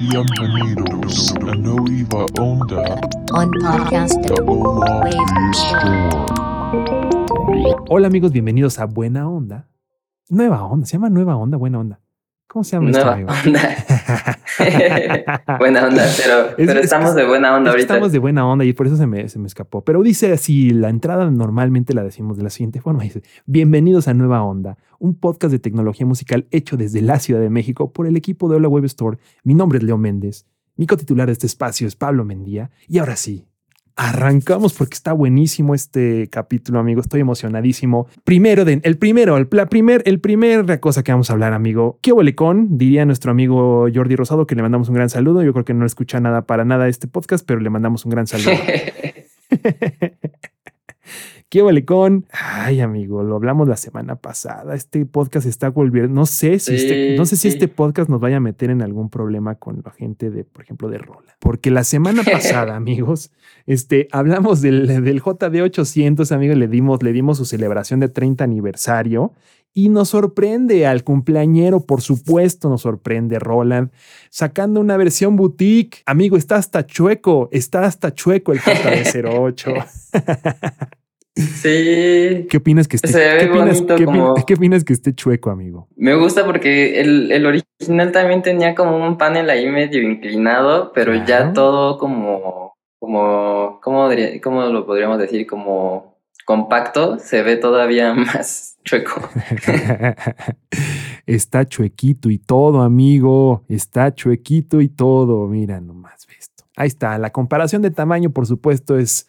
Bienvenidos a Nueva Onda, on podcast the Ola Wave Store. Hola amigos, bienvenidos a Buena Onda. Nueva Onda, se llama Nueva Onda, Buena Onda. ¿Cómo se llama Nueva amigo? onda. buena onda, pero, Es- pero es que estamos de buena onda ahorita. Estamos de buena onda y por eso se me, se me escapó. Pero dice así, la entrada normalmente la decimos de la siguiente forma. Dice, bienvenidos a Nueva Onda, un podcast de tecnología musical hecho desde la Ciudad de México por el equipo de Hola Web Store. Mi nombre es Leo Méndez. Mi cotitular de este espacio es Pablo Mendía. Y ahora sí, arrancamos porque está buenísimo este capítulo, amigo. Estoy emocionadísimo. Primero, de, el primero, el, la primer, el primer cosa que vamos a hablar, amigo. ¿Qué con Diría nuestro amigo Jordi Rosado que le mandamos un gran saludo. Yo creo que no escucha nada para nada este podcast, pero le mandamos un gran saludo. ¿Qué vale con? Ay, amigo, lo hablamos la semana pasada. Este podcast está volviendo. No sé si, este, no sé si este podcast nos vaya a meter en algún problema con la gente de, por ejemplo, de Rola. Porque la semana pasada, amigos, este, hablamos del, del JD 800, amigos, le dimos, le dimos su celebración de 30 aniversario. Y nos sorprende al cumpleañero, por supuesto, nos sorprende Roland, sacando una versión boutique. Amigo, está hasta chueco, está hasta chueco el JD 08. sí, ¿Qué opinas que esté, Se ve ¿qué opinas, qué opin- como- qué opinas que esté chueco, amigo? me gusta porque el, el original también tenía como un panel ahí medio inclinado, pero ya todo como, como, ¿cómo, cómo lo podríamos decir? Como compacto, se ve todavía más chueco. Está chuequito y todo, amigo. Está chuequito y todo. Mira nomás esto. Ahí está. La comparación de tamaño, por supuesto, es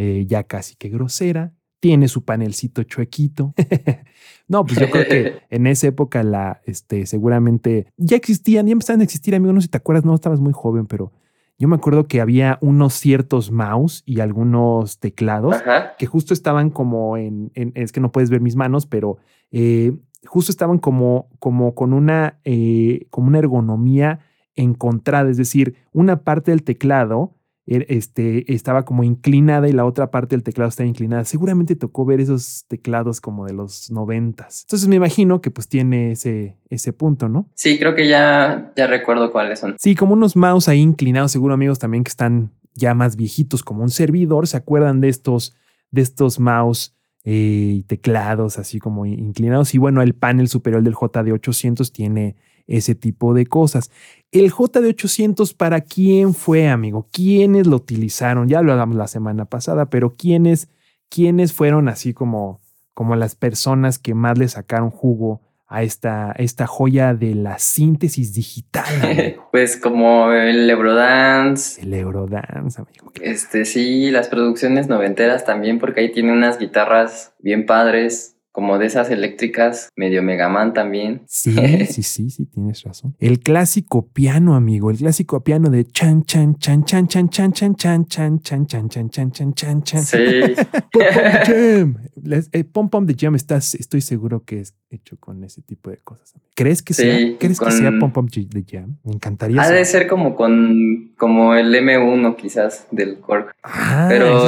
eh, ya casi que grosera. Tiene su panelcito chuequito. no, pues yo creo que en esa época la, este, seguramente ya existían, ya empezaban a existir, amigo. No sé si te acuerdas, no estabas muy joven, pero yo me acuerdo que había unos ciertos mouse y algunos teclados Ajá. que justo estaban como en, en- es que no puedes ver mis manos, pero eh, justo estaban como, como con una, eh, como una ergonomía encontrada, es decir, una parte del teclado este, estaba como inclinada y la otra parte del teclado estaba inclinada. Seguramente tocó ver esos teclados como de los noventas. Entonces me imagino que pues tiene ese, ese punto, ¿no? Sí, creo que ya, ya recuerdo cuáles son. Sí, como unos mouse ahí inclinados, seguro amigos también que están ya más viejitos como un servidor, ¿se acuerdan de estos, de estos mouse eh, y teclados así como inclinados? Y bueno, el panel superior del JD800 tiene ese tipo de cosas. El JD800, ¿para quién fue, amigo? ¿Quiénes lo utilizaron? Ya lo hablamos la semana pasada, pero ¿quiénes, quiénes fueron así como, como las personas que más le sacaron jugo a esta, esta joya de la síntesis digital, amigo? Pues como el Eurodance, El Eurodance, amigo. Este, sí, las producciones noventeras también, porque ahí tiene unas guitarras bien padres, como de esas eléctricas, medio Megaman también. Sí, sí, sí, sí, tienes razón. El clásico piano, amigo, el clásico piano de chan, chan, chan, chan, chan, chan, chan, chan, chan, chan, chan, chan, chan, chan, chan, chan. Sí, Pom Pom the Jam. Eh, Pom Pom the Jam, estás, estoy seguro que es hecho con ese tipo de cosas. ¿Crees que Sí, sea? ¿Crees que sea Pom Pom the Jam? Me encantaría. ha de ser como con como el M1 quizás del Korg. Ah, pero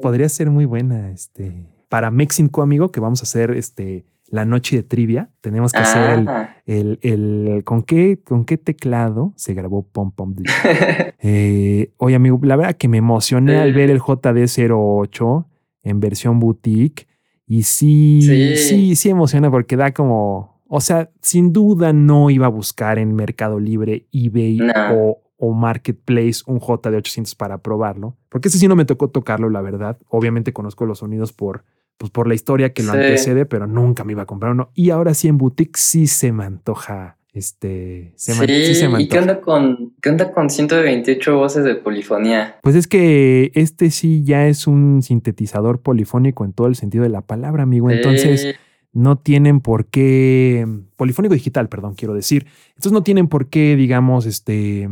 podría ser muy buena, este, para Mexico, amigo, que vamos a hacer, este, la noche de trivia. Tenemos que hacer el, Ah, el, el- ¿con qué, con qué teclado se grabó Pom Pom? Eh, oye, amigo, la verdad que me emocioné al ver el JD08 en versión boutique. Y sí, sí, Sí. sí, emociona porque da como, o sea, sin duda no iba a buscar en Mercado Libre, eBay No. o, o Marketplace un JD800 para probarlo. Porque ese sí no me tocó tocarlo, la verdad. Obviamente conozco los sonidos por, pues por la historia que lo Sí. antecede, pero nunca me iba a comprar uno. Y ahora sí en boutique sí se me antoja. Este, se me, sí, sí se me ¿y qué antoja. onda con qué onda con 128 voces de polifonía? Pues es que este sí ya es un sintetizador polifónico en todo el sentido de la palabra, amigo. Entonces no tienen por qué, polifónico digital, perdón, quiero decir. Entonces no tienen por qué, digamos, este,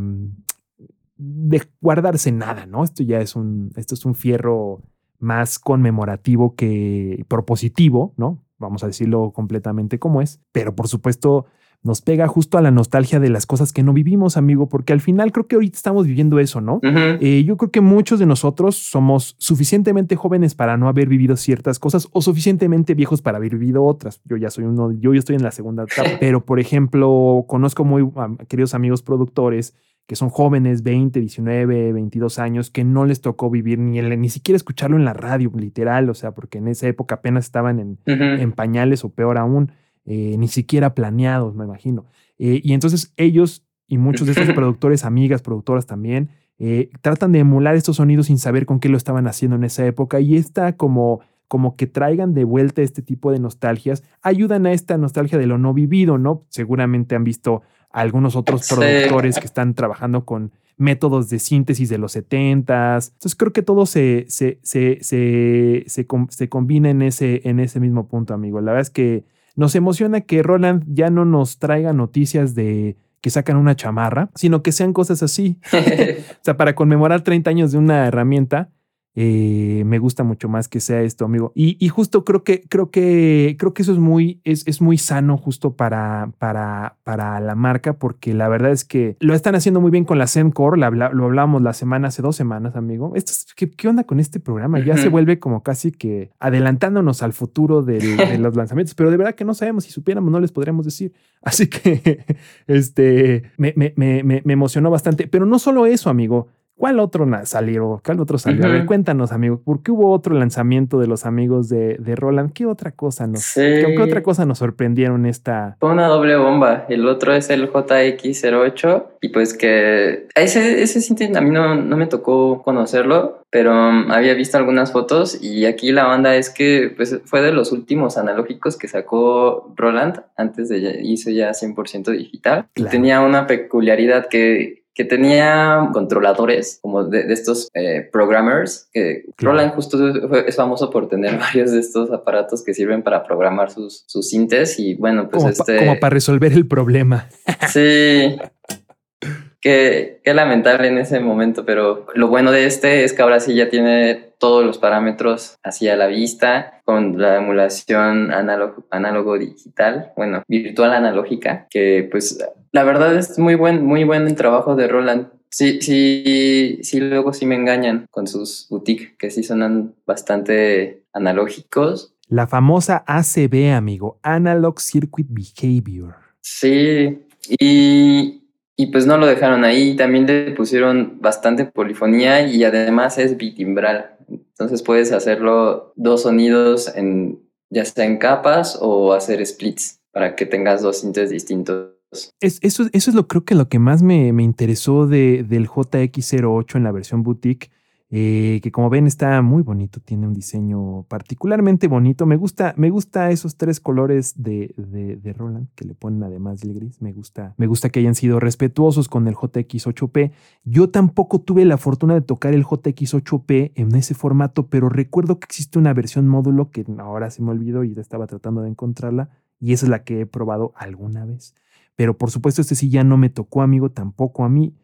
de guardarse nada, ¿no? Esto ya es un, esto es un fierro más conmemorativo que propositivo, ¿no? Vamos a decirlo completamente como es. Pero por supuesto, nos pega justo a la nostalgia de las cosas que no vivimos, amigo, porque al final creo que ahorita estamos viviendo eso, ¿no? Eh, yo creo que muchos de nosotros somos suficientemente jóvenes para no haber vivido ciertas cosas o suficientemente viejos para haber vivido otras. Yo ya soy uno, yo ya estoy en la segunda etapa, pero por ejemplo, conozco muy queridos amigos productores que son jóvenes, 20, 19, 22 años, que no les tocó vivir ni, el, ni siquiera escucharlo en la radio, literal, o sea, porque en esa época apenas estaban en, en pañales o peor aún, eh, ni siquiera planeados, me imagino. Eh, y entonces ellos y muchos de estos productores, amigas, productoras también, eh, tratan de emular estos sonidos sin saber con qué lo estaban haciendo en esa época y esta como como que traigan de vuelta este tipo de nostalgias, ayudan a esta nostalgia de lo no vivido, ¿no? Seguramente han visto algunos otros Sí. productores que están trabajando con métodos de síntesis de los 70s. Entonces creo que todo se, se, se, se, se, com- se combina en ese, en ese mismo punto, amigo. La verdad es que nos emociona que Roland ya no nos traiga noticias de que sacan una chamarra, sino que sean cosas así. O sea, para conmemorar 30 años de una herramienta, eh, me gusta mucho más que sea esto, amigo. Y, y justo creo que, creo que, creo que eso es muy, es, es muy sano justo para, para, para la marca, porque la verdad es que lo están haciendo muy bien con la Zencore, la habla- lo hablamos la semana, hace dos semanas, amigo. Esto es- ¿qué, qué onda con este programa? Ya se vuelve como casi que adelantándonos al futuro del- de los lanzamientos, pero de verdad que no sabemos, si supiéramos no les podríamos decir. Así que este, me, me, me, me- me emocionó bastante, pero no solo eso, amigo. ¿Cuál otro salió? ¿Cuál otro salió? A ver, cuéntanos, amigo, ¿por qué hubo otro lanzamiento de los amigos de, de Roland? ¿Qué otra cosa nos, Sí. ¿qué, qué otra cosa nos sorprendieron esta? Fue una doble bomba. El otro es el JX08. Y pues que ese, ese a mí no, no me tocó conocerlo, pero um, había visto algunas fotos. Y aquí la onda es que pues, fue de los últimos analógicos que sacó Roland. Antes de hizo ya 100% digital. Y Claro. tenía una peculiaridad que. Que tenía controladores como de, de estos eh, programmers que Claro. Roland justo es famoso por tener varios de estos aparatos que sirven para programar sus, sus sintes y bueno pues Como, pa- este como para resolver el problema. Sí. Qué, qué lamentable en ese momento, pero lo bueno de este es que ahora sí ya tiene todos los parámetros así a la vista, con la emulación análogo, análogo digital, bueno, virtual analógica, que pues la verdad es muy buen, muy buen el trabajo de Roland. Sí, sí, sí, luego sí me engañan con sus boutique, que sí sonan bastante analógicos. La famosa ACB, amigo, Analog Circuit Behavior. Sí, y, y pues no lo dejaron ahí, también le pusieron bastante polifonía y además es bitimbral. Entonces puedes hacerlo dos sonidos en ya sea en capas o hacer splits para que tengas dos sintes distintos. Es- eso, es lo creo que lo que más me, me interesó de, del JX08 en la versión boutique, eh, que como ven está muy bonito, tiene un diseño particularmente bonito. Me gusta, me gusta esos tres colores de, de, de Roland que le ponen además del gris. Me gusta, me gusta que hayan sido respetuosos con el JX8P. Yo tampoco tuve la fortuna de tocar el JX8P en ese formato, pero recuerdo que existe una versión módulo que ahora se me olvidó y ya estaba tratando de encontrarla. Y esa es la que he probado alguna vez. Pero por supuesto, este sí ya no me tocó, amigo, tampoco a mí.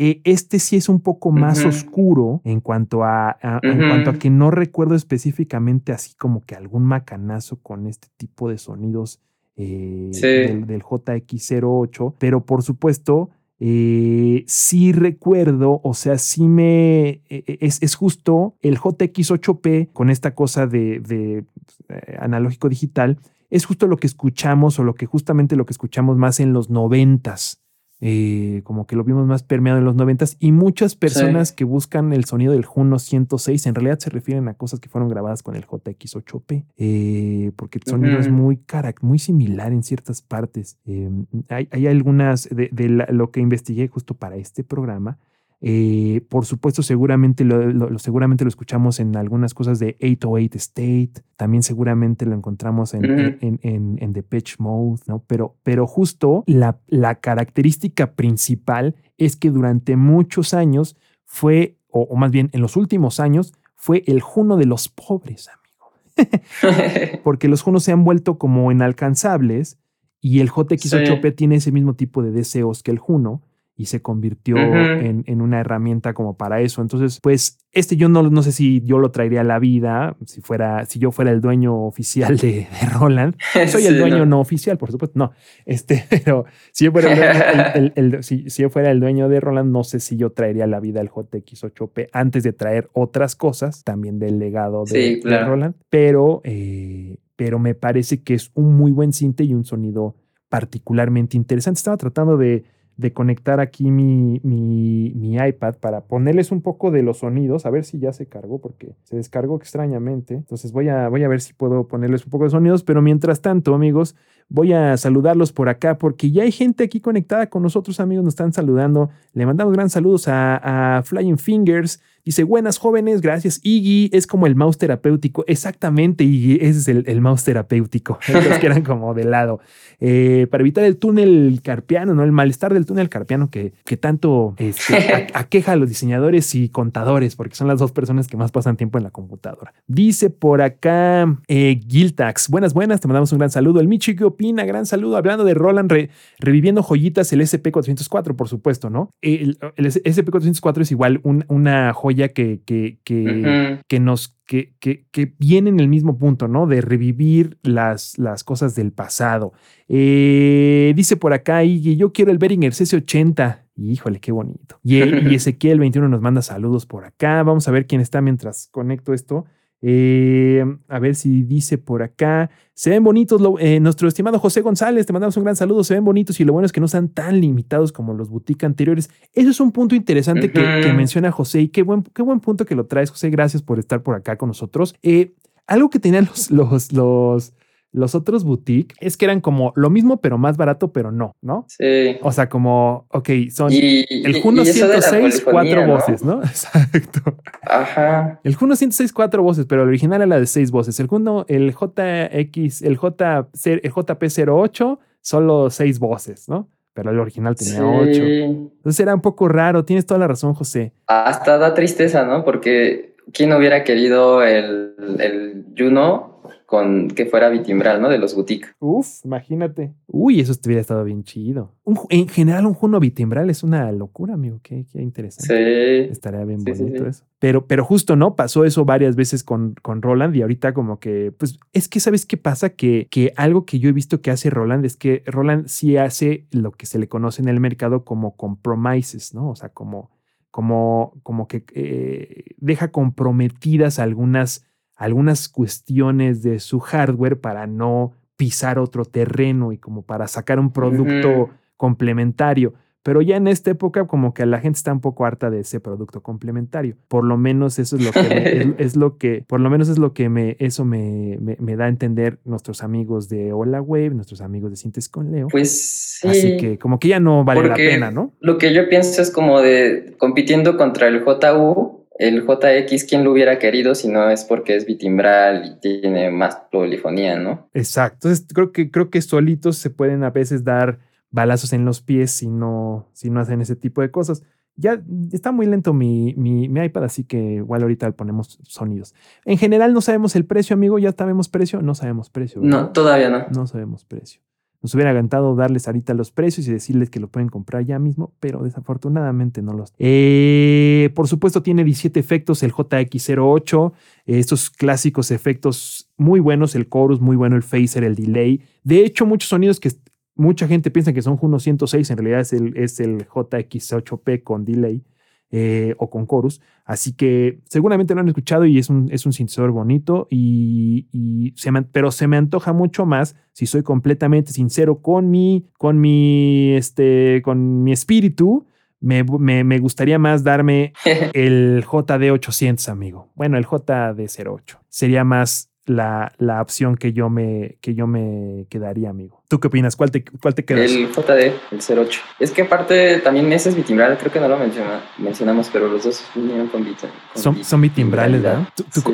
Eh, este sí es un poco más oscuro en cuanto a, a- en cuanto a que no recuerdo específicamente así como que algún macanazo con este tipo de sonidos eh, Sí. del, del JX08, pero por supuesto eh, sí recuerdo, o sea, sí me eh, es, es justo el JX8P con esta cosa de, de, eh, analógico digital es justo lo que escuchamos o lo que justamente lo que escuchamos más en los noventas. eh, como que lo vimos más permeado en los noventas y muchas personas que buscan el sonido del Juno 106 en realidad se refieren a cosas que fueron grabadas con el JX8P eh, porque el sonido es muy carac- muy similar en ciertas partes Eh, hay, hay algunas de, de la- lo que investigué justo para este programa eh, por supuesto, seguramente lo, seguramente lo escuchamos en algunas cosas de 808 State. También seguramente lo encontramos en, en, en, en Depeche Mode, ¿no? Pero, pero justo la, la característica principal es que durante muchos años fue, o, o más bien en los últimos años, fue el Juno de los pobres, amigo. Porque los Junos se han vuelto como inalcanzables y el JX8P tiene ese mismo tipo de deseos que el Juno y se convirtió en, en una herramienta como para eso. Entonces, pues este yo no, no sé si yo lo traería a la vida, si fuera, si yo fuera el dueño oficial de, de Roland. Soy el dueño ¿no? no. oficial, por supuesto, no. Este, pero si yo fuera el, dueño- el- el- si, si yo fuera el dueño de Roland, no sé si yo traería a la vida el JX8P antes de traer otras cosas, también del legado de, Sí, de claro. Roland. Pero, eh, pero me parece que es un muy buen cinte y un sonido particularmente interesante. Estaba tratando de de conectar aquí mi, mi, iPad para ponerles un poco de los sonidos, a ver si ya se cargó, porque se descargó extrañamente. Entonces voy a, voy a ver si puedo ponerles un poco de sonidos, pero mientras tanto, amigos, voy a saludarlos por acá porque ya hay gente aquí conectada con nosotros, amigos, nos están saludando. Le mandamos gran saludos a, a Flying Fingers. Dice, buenas jóvenes, gracias. Iggy es como el mouse terapéutico. Exactamente, Iggy, ese es el, mouse terapéutico. Entonces, que eran como de lado. Eh, para evitar el túnel carpiano, ¿no? El malestar del túnel carpiano que, que tanto este, aqueja a los diseñadores y contadores, porque son las dos personas que más pasan tiempo en la computadora. Dice por acá eh, Giltax, buenas, buenas, te mandamos un gran saludo. El Michi, ¿qué opina? Gran saludo. Hablando de Roland, reviviendo joyitas, el SP404, por supuesto, ¿no? El, SP404 es igual una joya que, que, que, nos que, que, viene en el mismo punto, ¿no? De revivir las, las cosas del pasado. Eh, dice por acá, y yo quiero el Behringer CC80. Híjole, qué bonito. Y, y Ezequiel 21 nos manda saludos por acá. Vamos a ver quién está mientras conecto esto. Eh, a ver si dice por acá. Se ven bonitos, eh, nuestro estimado José González, te mandamos un gran saludo. Se ven bonitos y lo bueno es que no sean tan limitados como los boutique anteriores. Eso es un punto interesante que, menciona José y qué buen, qué buen punto que lo traes, José. Gracias por estar por acá con nosotros. Eh, algo que tenían los, los, los los otros boutique es que eran como lo mismo, pero más barato, pero no, ¿no? Sí. O sea, como, ok, son el Juno 106, cuatro voces, ¿no? Exacto. Ajá. El Juno 106, cuatro voces, pero el original era de seis voces. El Juno, el JX, el, J, el JP08, solo seis voces, ¿no? Pero el original tenía ocho. Entonces era un poco raro. Tienes toda la razón, José. Hasta da tristeza, ¿no? Porque ¿quién hubiera querido el, el Juno con que fuera bitimbral, ¿no? De los boutique. Uf, imagínate. Uy, eso hubiera estado bien chido. en general, un Juno bitimbral es una locura, amigo. Qué, qué interesante. Sí. Estaría bien bonito eso. Pero, pero justo, ¿no? Pasó eso varias veces con, con Roland y ahorita como que, pues, es que, ¿sabes qué pasa? Que, que algo que yo he visto que hace Roland es que Roland sí hace lo que se le conoce en el mercado como compromises, ¿no? O sea, como, como, como que eh, deja comprometidas algunas algunas cuestiones de su hardware para no pisar otro terreno y como para sacar un producto complementario. Pero ya en esta época como que la gente está un poco harta de ese producto complementario. Por lo menos eso es lo que es, lo que, por lo menos es lo que me, eso me, me, da a entender nuestros amigos de Hola Web, nuestros amigos de Sintes con Leo. Pues sí. Así que como que ya no vale la pena, ¿no? Lo que yo pienso es como de compitiendo contra el JU, el JX, ¿quién lo hubiera querido si no es porque es bitimbral y tiene más polifonía, ¿no? Exacto. Entonces, creo que, creo que solitos se pueden a veces dar balazos en los pies si no, si no hacen ese tipo de cosas. Ya está muy lento mi, mi, iPad, así que igual ahorita le ponemos sonidos. En general no sabemos el precio, amigo. ¿Ya sabemos precio? No sabemos precio. No, todavía no. No sabemos precio. Nos hubiera encantado darles ahorita los precios y decirles que lo pueden comprar ya mismo, pero desafortunadamente no los. Eh, por supuesto, tiene 17 efectos el JX08, estos clásicos efectos muy buenos, el chorus muy bueno, el phaser, el delay. De hecho, muchos sonidos que mucha gente piensa que son Juno 106, en realidad es el, es el JX8P con delay. Eh, o con chorus. Así que seguramente lo han escuchado y es un, es un bonito, y, se pero se me antoja mucho más, si soy completamente sincero con mi, con mi, este, con mi espíritu, me, me, gustaría más darme el JD800, amigo. Bueno, el JD08. Sería más la, la, opción que yo, me, que yo me quedaría, amigo. ¿Tú qué opinas? ¿Cuál te, cuál te quedas? El JD, el 08. Es que aparte también ese es bitimbral, creo que no lo menciona, mencionamos, pero los dos vinieron con, son, son bitimbrales, ¿verdad?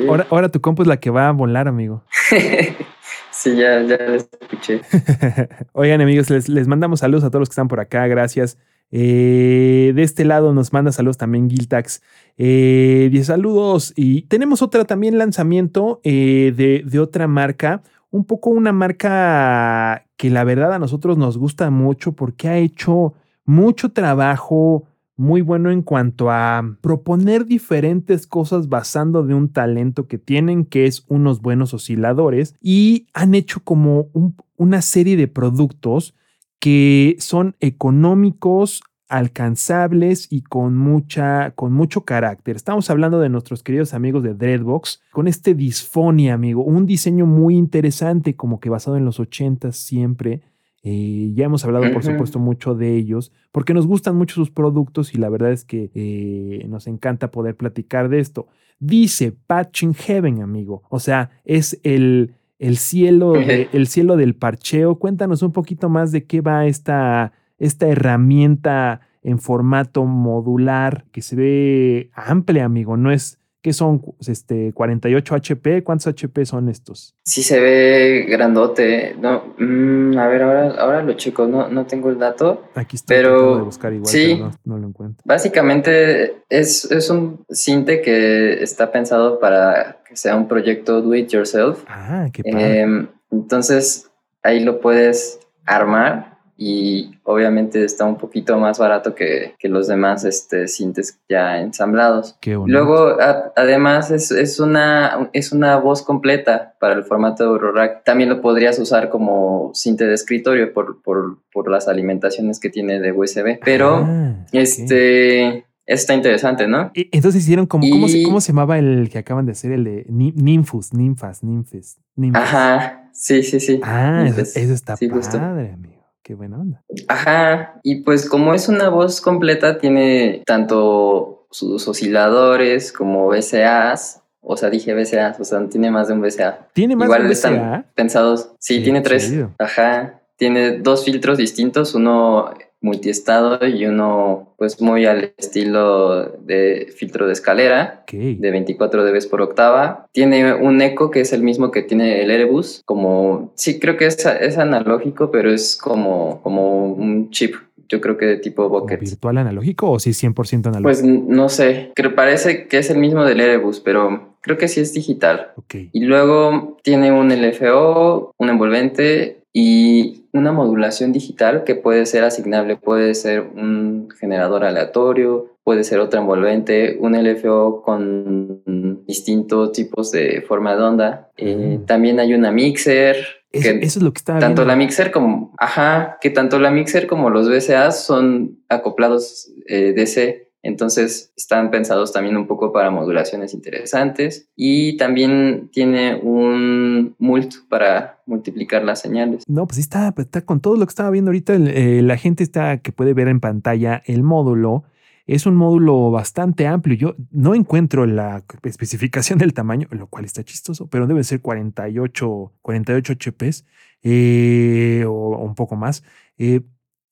ahora, ahora, tu compu es la que va a volar, amigo. sí, ya, ya les escuché. Oigan, amigos, les, les mandamos saludos a todos los que están por acá. Gracias. Eh, de este lado nos manda saludos también Giltax. Eh, saludos. Y tenemos otra también lanzamiento eh, de, de, otra marca. Un poco una marca que la verdad a nosotros nos gusta mucho porque ha hecho mucho trabajo muy bueno en cuanto a proponer diferentes cosas basando de un talento que tienen, que es unos buenos osciladores, y han hecho como una serie de productos que son económicos, alcanzables y con mucha con mucho carácter. Estamos hablando de nuestros queridos amigos de Dreadbox con este Disfonia, amigo, un diseño muy interesante como que basado en los 80 siempre. Eh, ya hemos hablado, por supuesto, mucho de ellos, porque nos gustan mucho sus productos y la verdad es que eh, nos encanta poder platicar de esto. Dice Patching Heaven, amigo. O sea, es el, el, cielo, de- el cielo del parcheo. Cuéntanos un poquito más de qué va esta, esta herramienta en formato modular que se ve amplia, amigo. No es que son este, 48 HP. ¿Cuántos HP son estos? Sí se ve grandote. No, mm, a ver, ahora, ahora lo checo, no, no tengo el dato. Aquí está Pero, de buscar igual, sí. pero no, no lo encuentro. Básicamente es, es un cinte que está pensado para que sea un proyecto do it yourself. Ah, qué padre. Em, entonces ahí lo puedes armar y obviamente está un poquito más barato que, que los demás este, cintes ya ensamblados. qué. Luego, a- además, es, es, una, es una voz completa para el formato de Eurorack. También lo podrías usar como cinte de escritorio por, por, por las alimentaciones que tiene de USB. Pero, Ah, este, está interesante, ¿no? E- Entonces hicieron como, ¿cómo, se, ¿cómo se llamaba el que acaban de hacer? El de Ni- Ninfus, Ninfas, Ninfes. Ajá, sí, sí, sí. Ah, eso, eso está sí, padre, amigo. Qué buena onda. Ajá, y pues como es una voz completa, tiene tanto sus osciladores como VCAs. O sea, dije VCAs, o sea, tiene más de un VCA. ¿Tiene más Igual de un están VCA? pensados. Sí, Qué tiene tres. chido. Ajá. Tiene dos filtros distintos, uno multiestado y uno pues muy al estilo de filtro de escalera de 24 dB por octava. Tiene un eco que es el mismo que tiene el Erebus, como sí creo que es, es analógico, pero es como, como un chip, yo creo que de tipo ¿Como Bucket. ¿Virtual analógico o sí 100% analógico? Pues no sé, creo parece que es el mismo del Erebus, pero creo que sí es digital. ok. Y luego tiene un LFO, un envolvente y una modulación digital que puede ser asignable. Puede ser un generador aleatorio, puede ser otro envolvente, un LFO con distintos tipos de forma de onda. Eh, también hay una mixer. Eso, que eso es lo que estaba tanto viendo. la mixer como, ajá, que tanto la mixer como los VCAs son acoplados eh, DC. Entonces están pensados también un poco para modulaciones interesantes y también tiene un mult para multiplicar las señales. No, pues está, está con todo lo que estaba viendo ahorita. eh, la gente está que puede ver en pantalla el módulo. Es un módulo bastante amplio. Yo no encuentro la especificación del tamaño, lo cual está chistoso, pero debe ser 48, 48 HPs eh, o, o un poco más. Eh,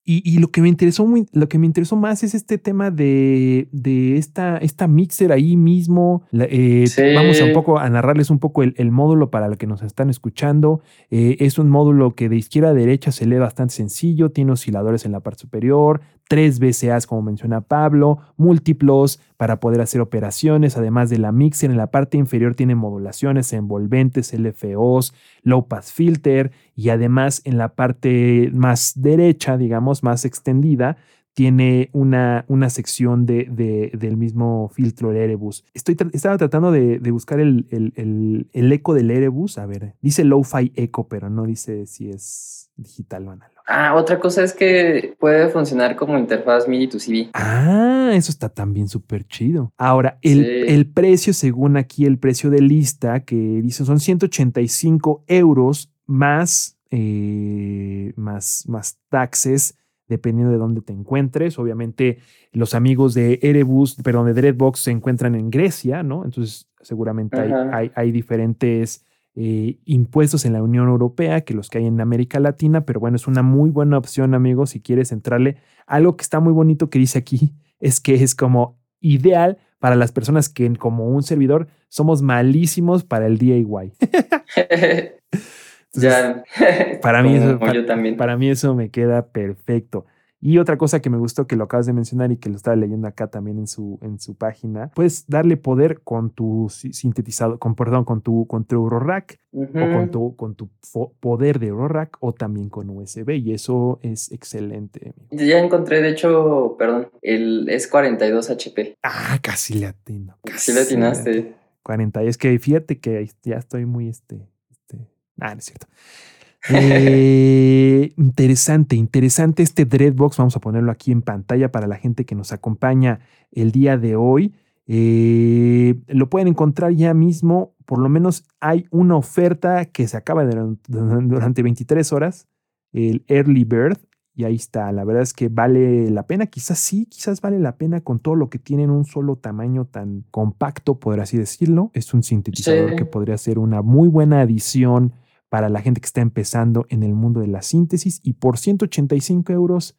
y, y lo que me interesó muy, lo que me interesó más es este tema de, de esta, esta mixer ahí mismo. La- eh, Sí. Vamos a un poco a narrarles un poco el, el módulo para los que nos están escuchando. Eh, es un módulo que de izquierda a derecha se lee bastante sencillo, tiene osciladores en la parte superior, tres VCAs como menciona Pablo, múltiplos para poder hacer operaciones, además de la mixer en la parte inferior tiene modulaciones, envolventes, LFOs, low pass filter y además en la parte más derecha, digamos, más extendida, tiene una, una sección de, de- del mismo filtro el Erebus. Estoy tra- estaba tratando de, de buscar el, el- el- el eco del Erebus. A ver, dice Lo-Fi Echo, pero no dice si es digital o análogo. Ah, otra cosa es que puede funcionar como interfaz MIDI to CV. Ah, eso está también súper chido. Ahora, el, Sí. el precio, según aquí el precio de lista, que dice son 185 euros más, eh, más, más taxes, dependiendo de dónde te encuentres. Obviamente, los amigos de Erebus, perdón, de Dreadbox se encuentran en Grecia, ¿no? Entonces, seguramente hay, Ajá. hay, hay diferentes eh, impuestos en la Unión Europea que los que hay en América Latina, pero bueno, es una muy buena opción, amigos, si quieres entrarle. Algo que está muy bonito que dice aquí es que es como ideal para las personas que como un servidor somos malísimos para el DIY. Entonces, ya. para mí eso- yo también. Para mí eso me queda perfecto. Y otra cosa que me gustó que lo acabas de mencionar y que lo estaba leyendo acá también en su, en su página, puedes darle poder con tu si- sintetizador, con perdón, con tu, con tu Eurorack o con tu, con tu poder de Eurorack o también con USB y eso es excelente. Ya encontré, de hecho, perdón, el es 42 HP. Ah, casi le atino. Sí le atinaste. 40. Es que fíjate que ya estoy muy este. Ah, no es cierto. Eh, interesante, interesante este Dreadbox. Vamos a ponerlo aquí en pantalla para la gente que nos acompaña el día de hoy. Eh, lo pueden encontrar ya mismo. Por lo menos hay una oferta que se acaba durante 23 horas el Early Bird. Y ahí está, la verdad es que vale la pena, quizás sí, quizás vale la pena con todo lo que tiene en un solo tamaño tan compacto, por así decirlo. Es un sintetizador Sí. que podría ser una muy buena adición para la gente que está empezando en el mundo de la síntesis y por 185 euros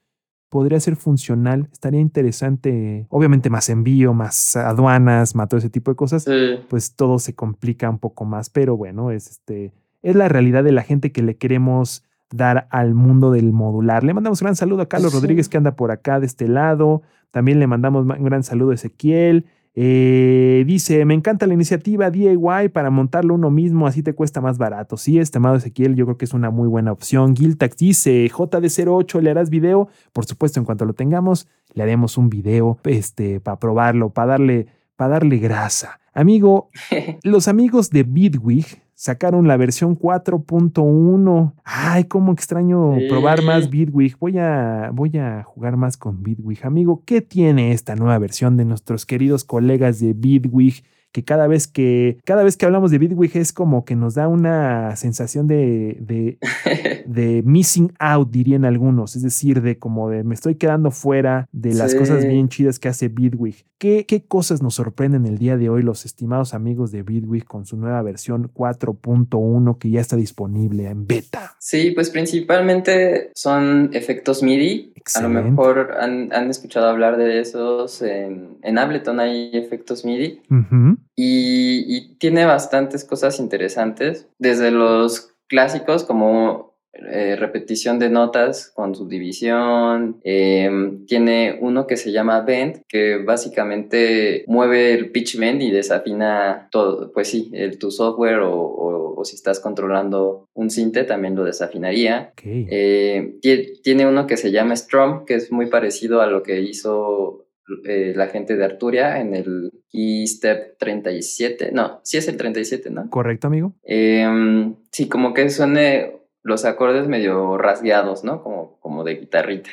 podría ser funcional, estaría interesante, obviamente más envío, más aduanas, más todo ese tipo de cosas, Sí. pues todo se complica un poco más, pero bueno, es este es la realidad de la gente que le queremos dar al mundo del modular. Le mandamos un gran saludo a Carlos Sí. Rodríguez que anda por acá de este lado. También le mandamos ma- un gran saludo a Ezequiel. Eh, dice, me encanta la iniciativa DIY para montarlo uno mismo, así te cuesta más barato. Sí, estimado Ezequiel, yo creo que es una muy buena opción. Giltax dice, JD08, ¿le harás video? Por supuesto, en cuanto lo tengamos, le haremos un video este, para probarlo, para darle, para darle grasa. Amigo, los amigos de Bitwig sacaron la versión 4.1. Ay, cómo extraño Sí. probar más Bitwig. Voy a, voy a jugar más con Bitwig. Amigo, ¿qué tiene esta nueva versión de nuestros queridos colegas de Bitwig? Que cada vez que, cada vez que hablamos de Bitwig es como que nos da una sensación de, de, de missing out, dirían algunos, es decir, de como de me estoy quedando fuera de las Sí. cosas bien chidas que hace Bitwig. ¿Qué, ¿Qué cosas nos sorprenden el día de hoy los estimados amigos de Bitwig con su nueva versión 4.1 que ya está disponible en beta? Sí, pues principalmente son efectos MIDI. A lo mejor han, han escuchado hablar de esos. En, en Ableton hay efectos MIDI Ujú. Y, y tiene bastantes cosas interesantes. Desde los clásicos como eh, repetición de notas con subdivisión. em, tiene uno que se llama Bend, que básicamente mueve el pitch bend y desafina todo. Pues sí, el, tu software o, o- o si estás controlando un sinte también lo desafinaría. Eh, tie- tiene uno que se llama Strum, que es muy parecido a lo que hizo eh, la gente de Arturia en el Key Step 37. No, sí es el 37, ¿no? ¿Correcto, amigo? Em, sí, como que suene los acordes medio rasgueados, ¿no? Como, como de guitarrita.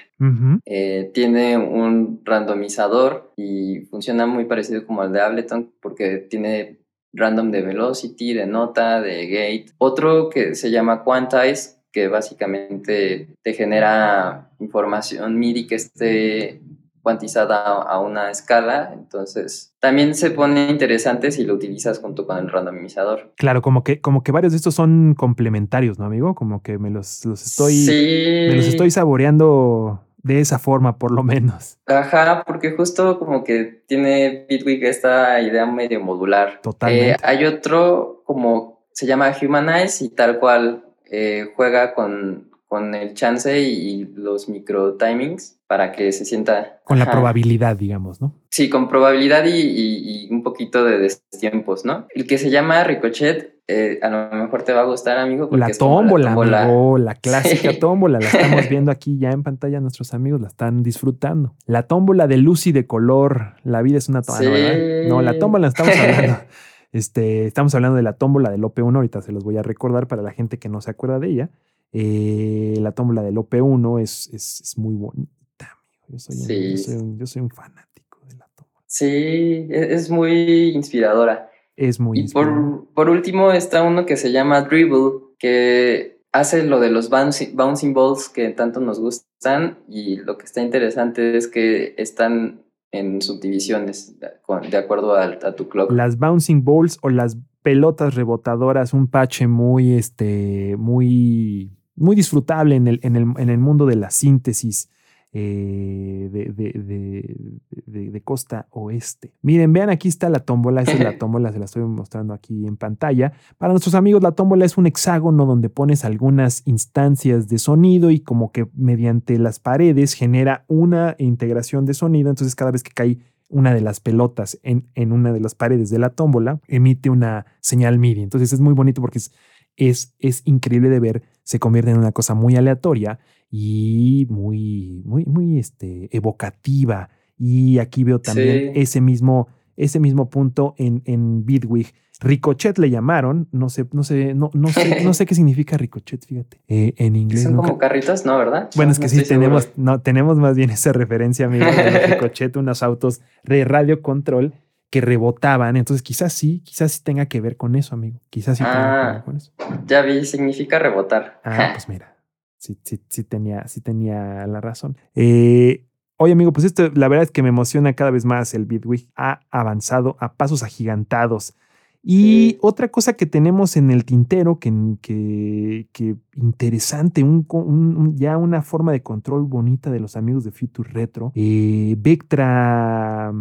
Eh, tiene un randomizador y funciona muy parecido como el de Ableton porque tiene random de velocity, de nota, de gate. Otro que se llama quantize, que básicamente te genera información MIDI que esté cuantizada a una escala. Entonces, también se pone interesante si lo utilizas junto con el randomizador. Claro, como que, como que varios de estos son complementarios, ¿no, amigo? Como que me los, los estoy, sí. me los estoy saboreando de esa forma, por lo menos. Ajá, porque justo como que tiene Bitwig esta idea medio modular. Totalmente. Eh, hay otro como se llama Humanize y tal cual eh, juega con, con el chance y, los micro timings para que se sienta. Con la ajá. probabilidad, digamos, ¿no? Sí, con probabilidad y, y- y un poquito de destiempos, ¿no? El que se llama Ricochet, eh, a lo mejor te va a gustar, amigo. porque La tómbola, amigo, la clásica Sí. tómbola, la estamos viendo aquí ya en pantalla, nuestros amigos la están disfrutando. La tómbola de luz y de color, la vida es una tómbola, Sí. ¿verdad? No, la tómbola estamos hablando. Este, estamos hablando de la tómbola del OP1, ahorita se los voy a recordar para la gente que no se acuerda de ella. Eh, la tómbola del OP1 es, es, es muy bonita, amigo. Yo soy, un, yo, soy un, yo soy un fanático de la tómbola. Sí, e- es muy inspiradora. Es muy Y por, por último está uno que se llama Dribble, que hace lo de los bouncing, bouncing balls que tanto nos gustan y lo que está interesante es que están en subdivisiones de, acuerdo al- a, tu clock. las bouncing balls o las pelotas rebotadoras, un parche muy, este, muy, muy disfrutable en el, en el, en el mundo de la síntesis eh, de, de- de- de- de costa oeste. Miren, vean, aquí está la tómbola, esa es la tómbola, se la estoy mostrando aquí en pantalla. Para nuestros amigos, la tómbola es un hexágono donde pones algunas instancias de sonido y como que mediante las paredes genera una integración de sonido, entonces cada vez que cae una de las pelotas en, en una de las paredes de la tómbola, emite una señal MIDI. Entonces es muy bonito porque es, es, es increíble de ver, se convierte en una cosa muy aleatoria y muy, muy, muy este, evocativa. Y aquí veo también Sí. ese, mismo, ese mismo punto en, en Bitwig. Ricochet le llamaron, no sé, no sé, no, no sé, no sé qué significa ricochet, fíjate. Eh, en inglés Son nunca- como carritos, ¿no? ¿Verdad? bueno, es No que sí seguro. tenemos, no, tenemos más bien esa referencia, amigo, de Ricochet, unos autos de radio control que rebotaban. Entonces, quizás sí, quizás sí tenga que ver con eso, amigo. Quizás sí tenga que Ah. ver con eso. Ya vi, significa rebotar. Ah, pues mira. sí, sí, sí tenía, sí tenía la razón. Eh, oye, amigo, pues esto la verdad es que me emociona cada vez más. El Bitwig ha avanzado a pasos agigantados. Y Sí. otra cosa que tenemos en el tintero, que, que, que interesante, un- ya una forma de control bonita de los amigos de Future Retro. eh, Vectra,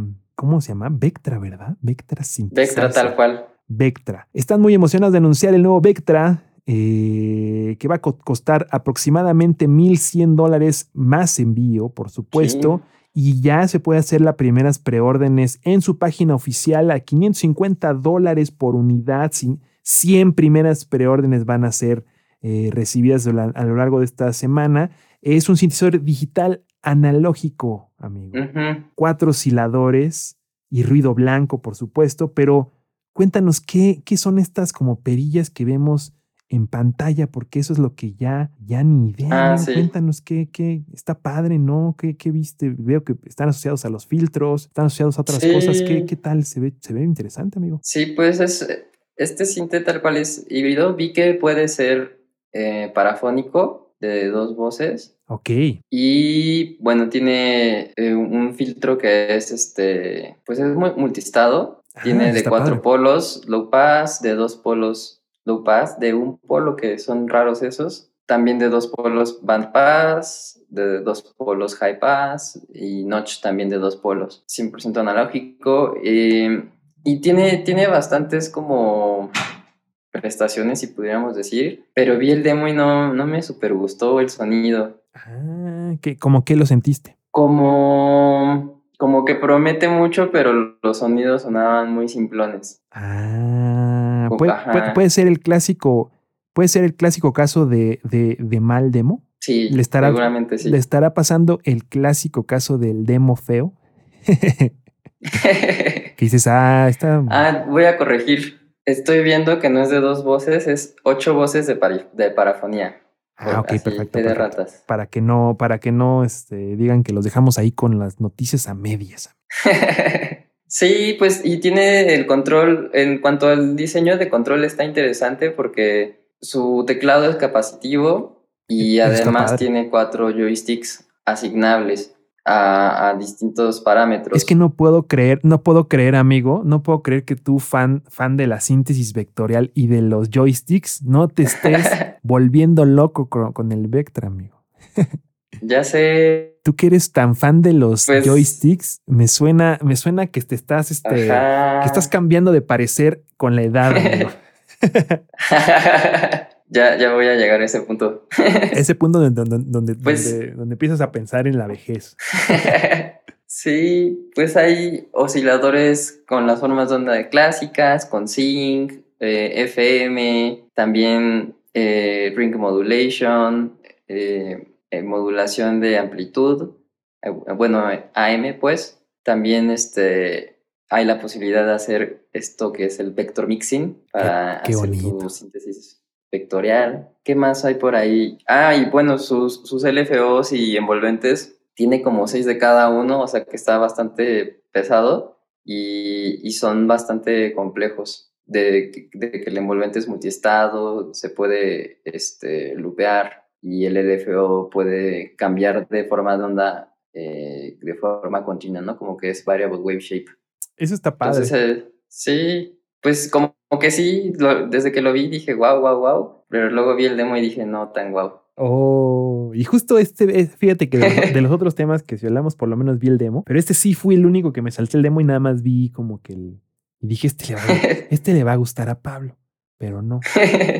¿cómo se llama? Vectra, ¿verdad? Vectra Vectra Synthesizer. tal cual. Vectra. Están muy emocionados de anunciar el nuevo Vectra, eh, que va a co- costar aproximadamente 1.100 dólares más envío, por supuesto. Y ya se puede hacer las primeras preórdenes en su página oficial a 550 dólares por unidad. Sin- 100 primeras preórdenes van a ser eh, recibidas a lo largo de esta semana. Es un sintetizador digital analógico, amigo cuatro osciladores y ruido blanco, por supuesto, pero cuéntanos qué, qué son estas como perillas que vemos en pantalla, porque eso es lo que ya, ya ni idea. Ah, sí. Cuéntanos qué, qué está padre, ¿no? ¿Qué, qué viste? Veo que están asociados a los filtros, están asociados a otras Sí. cosas. ¿Qué, qué tal? Se ve, se ve interesante, amigo. Sí, pues es este cinte tal cual es híbrido. Vi que puede ser eh, parafónico de dos voces. Ok. Y bueno, tiene eh, un filtro que es este, pues es muy multistado. Ah, tiene de cuatro padre. polos low pass, de dos polos low pass, de un polo que son raros esos. También de dos polos band pass, de dos polos high pass y notch también de dos polos. 100% analógico. eh, y tiene, tiene bastantes como prestaciones, si pudiéramos decir. Pero vi el demo y no, no me super gustó el sonido Ah, ¿qué, ¿Cómo que lo sentiste? como, como que promete mucho, pero los sonidos sonaban muy simplones. Ah, puede, puede- puede ser el clásico, puede ser el clásico caso de, de, de mal demo. Sí, Le estará- seguramente sí. ¿Le estará pasando el clásico caso del demo feo? que dices, ah, está. ah, voy a corregir. Estoy viendo que no es de dos voces, es ocho voces de, pari- de parafonía. Ah, ok, Así, perfecto. fe de perfecto. ratas. Para que no, para que no este, digan que los dejamos ahí con las noticias a medias. sí, pues y tiene el control, en cuanto al diseño de control está interesante porque su teclado es capacitivo y además tiene cuatro joysticks asignables a, a distintos parámetros. Es que no puedo creer, no puedo creer, amigo, no puedo creer que tú, fan, fan de la síntesis vectorial y de los joysticks, no te estés volviendo loco con, con el Vectra, amigo. ya sé. Tú que eres tan fan de los Pues- joysticks, me suena, me suena que te estás, este, que estás cambiando de parecer con la edad, amigo. ya, ya voy a llegar a ese punto. Ese punto donde, donde, donde, Pues- donde- donde empiezas a pensar en la vejez. sí, pues hay osciladores con las formas de onda clásicas, con sync, eh, FM, también eh, ring modulation, eh, modulación de amplitud, bueno, AM pues, también este, hay la posibilidad de hacer esto que es el vector mixing para qué hacer tu síntesis vectorial. ¿Qué más hay por ahí? Ah, y bueno, sus, sus LFOs y envolventes tiene como seis de cada uno, o sea que está bastante pesado y, y son bastante complejos. De, que- de que el envolvente es multiestado, se puede este, lupear y el LFO puede cambiar de forma de onda eh, de forma continua, ¿no? Como que es variable wave shape. Eso está padre. Entonces, eh, sí, pues como, que sí, lo- desde que lo vi dije, wow, wow, wow, pero luego vi el demo y dije, no tan wow. Oh, y justo este, es- fíjate que de los, de los otros temas que si hablamos, por lo menos vi el demo, pero este sí fue el único que me salté el demo y nada más vi como que el. Y dije, este le va a, este le va a gustar a Pablo, pero no.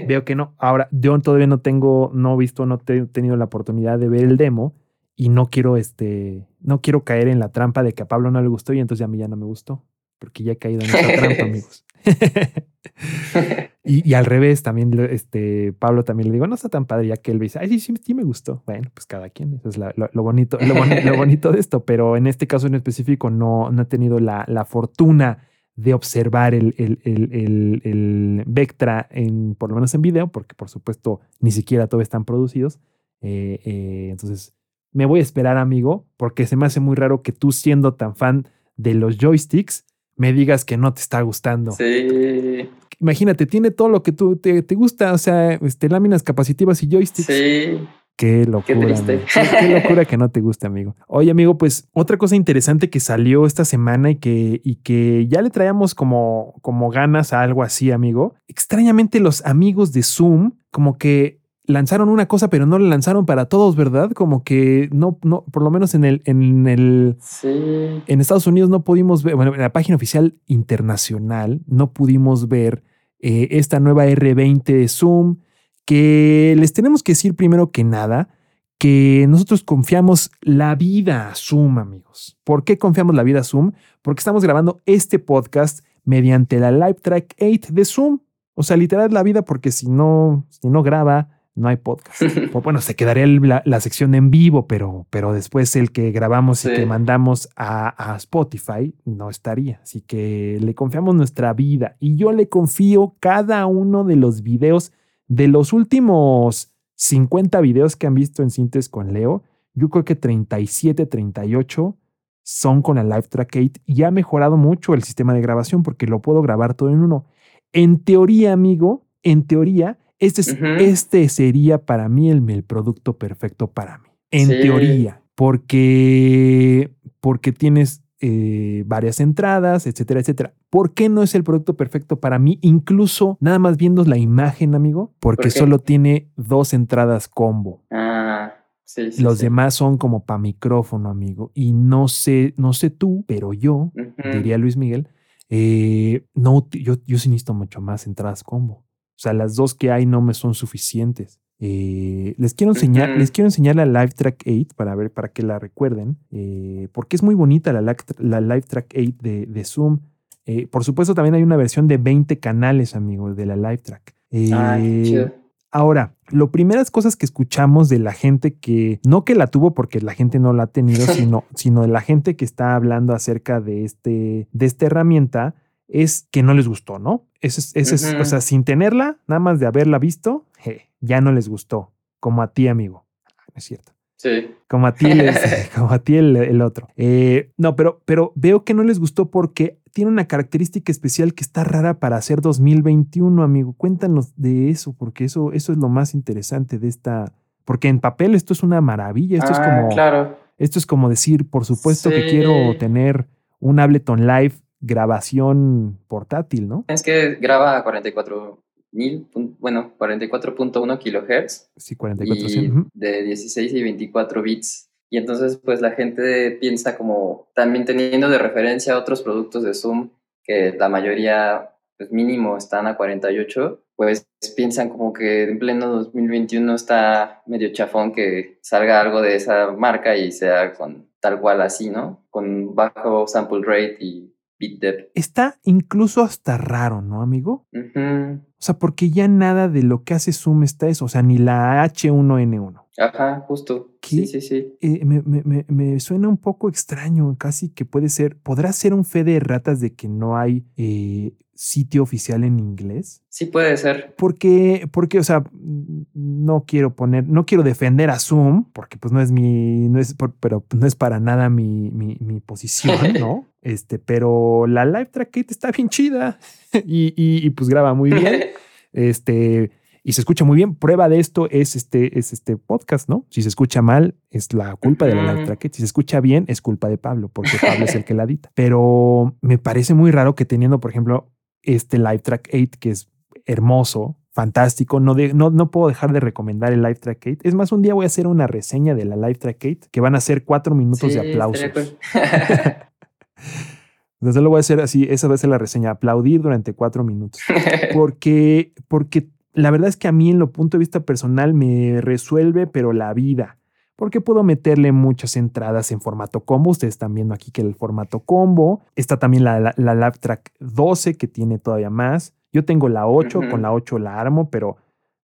Veo que no. Ahora, yo todavía no tengo, no he visto, no he tenido la oportunidad de ver el demo y no quiero, este, no quiero caer en la trampa de que a Pablo no le gustó y entonces a mí ya no me gustó, porque ya he caído en esa trampa, amigos. y, al revés, también, este, Pablo también le digo, no está tan padre, ya que él dice, ay, sí, sí, sí me gustó. Bueno, pues cada quien, eso es lo, bonito, lo, boni- lo bonito de esto, pero en este caso en específico no, no he tenido la, la fortuna de observar el, el, el, el, el Vectra, en, por lo menos en video, porque por supuesto ni siquiera todos están producidos. Eh, eh, entonces, me voy a esperar, amigo, porque se me hace muy raro que tú, siendo tan fan de los joysticks, me digas que no te está gustando. Sí, Imagínate, tiene todo lo que tú te, te gusta, o sea, este, láminas capacitivas y joysticks. sí. Qué locura. Qué triste. qué locura que no te guste, amigo. Oye, amigo, pues otra cosa interesante que salió esta semana y que, y que ya le traíamos como, como ganas a algo así, amigo. Extrañamente, los amigos de Zoom, como que lanzaron una cosa, pero no la lanzaron para todos, ¿verdad? Como que no, no, por lo menos en el, en el, Sí. en Estados Unidos no pudimos ver, bueno, en la página oficial internacional no pudimos ver eh, esta nueva R20 de Zoom, que les tenemos que decir primero que nada que nosotros confiamos la vida a Zoom, amigos. ¿Por qué confiamos la vida a Zoom? Porque estamos grabando este podcast mediante la Live Track 8 de Zoom. O sea, literal la vida, porque si no, si no graba, no hay podcast. Bueno, se quedaría el- la, la sección en vivo, pero, pero después el que grabamos y que mandamos a, a Spotify no estaría. Así que le confiamos nuestra vida y yo le confío cada uno de los videos de los últimos 50 videos que han visto en Sintes con Leo. Yo creo que 37, 38 son con la Live Track 8 y ha mejorado mucho el sistema de grabación porque lo puedo grabar todo en uno. En teoría, amigo, en teoría, este, es- este sería para mí el, el producto perfecto para mí. En Sí. teoría, porque, porque tienes eh, varias entradas, etcétera, etcétera. ¿Por qué no es el producto perfecto para mí? Incluso nada más viendo la imagen, amigo, porque solo tiene dos entradas combo. Ah, sí, sí. Los sí. demás son como para micrófono, amigo. Y no sé, no sé tú, pero yo, diría Luis Miguel, eh, no, yo, yo sí necesito mucho más entradas combo. O sea, las dos que hay no me son suficientes. Eh, les quiero enseñar, les quiero enseñar la Live Track 8 para ver, para que la recuerden, eh, porque es muy bonita la, la Live Track 8 de, de Zoom. Eh, por supuesto, también hay una versión de 20 canales, amigos, de la Live Track. Ay, chido. Ahora, lo primeras cosas que escuchamos de la gente que, no que la tuvo porque la gente no la ha tenido, sino, sino de la gente que está hablando acerca de, este, de esta herramienta, es que no les gustó, ¿no? Eso es, eso es- o sea, sin tenerla, nada más de haberla visto, je, ya no les gustó, como a ti, amigo. No es cierto. Sí. Como a ti, como a ti el, el otro. Eh, no, pero, pero veo que no les gustó porque tiene una característica especial que está rara para hacer 2021, amigo. Cuéntanos de eso, porque eso, eso es lo más interesante de esta. Porque en papel esto es una maravilla. Esto es Ah, como. Claro. Esto es como decir, por supuesto que quiero tener un Ableton Live grabación portátil, ¿no? Es que graba a 44 mil, bueno, 44.1 kilohertz Sí, 44. sí, y ujú. de 16 y 24 bits. Y entonces, pues la gente piensa como también teniendo de referencia otros productos de Zoom, que la mayoría, pues mínimo, están a 48, pues piensan como que en pleno 2021 está medio chafón que salga algo de esa marca y sea con tal cual así, ¿no? Con bajo sample rate y Está incluso hasta raro, ¿no, amigo? Ujú. O sea, porque ya nada de lo que hace Zoom está eso. O sea, ni la H1N1. Ajá, justo. ¿Qué? Sí, sí, sí. Eh, me, me- me- me suena un poco extraño, casi que puede ser, ¿podrá ser un fe de ratas de que no hay eh, sitio oficial en inglés? Sí puede ser. Porque, porque, o sea, no quiero poner, no quiero defender a Zoom, porque pues no es mi, no es, por- pero no es para nada mi, mi, mi posición, ¿no? Este, pero la Live Track 8 está bien chida y, y- y, pues graba muy bien. Este, y se escucha muy bien. Prueba de esto es este, es este podcast, ¿no? Si se escucha mal, es la culpa de la Live. Track 8. Si se escucha bien, es culpa de Pablo, porque Pablo es el que la edita. Pero me parece muy raro que teniendo, por ejemplo, este Live Track 8, que es hermoso, fantástico, no, de- no, no puedo dejar de recomendar el Live Track 8. Es más, un día voy a hacer una reseña de la Live Track 8, que van a ser cuatro minutos Sí, de aplausos. cool. Entonces lo voy a hacer así, esa va a ser la reseña, aplaudir durante cuatro minutos porque, porque la verdad es que a mí en lo punto de vista personal me resuelve, pero la vida. Porque puedo meterle muchas entradas en formato combo. Ustedes están viendo aquí que el formato combo. Está también la, la, la Lab Track 12 que tiene todavía más. Yo tengo la 8, Ujú. con la 8 la armo, pero,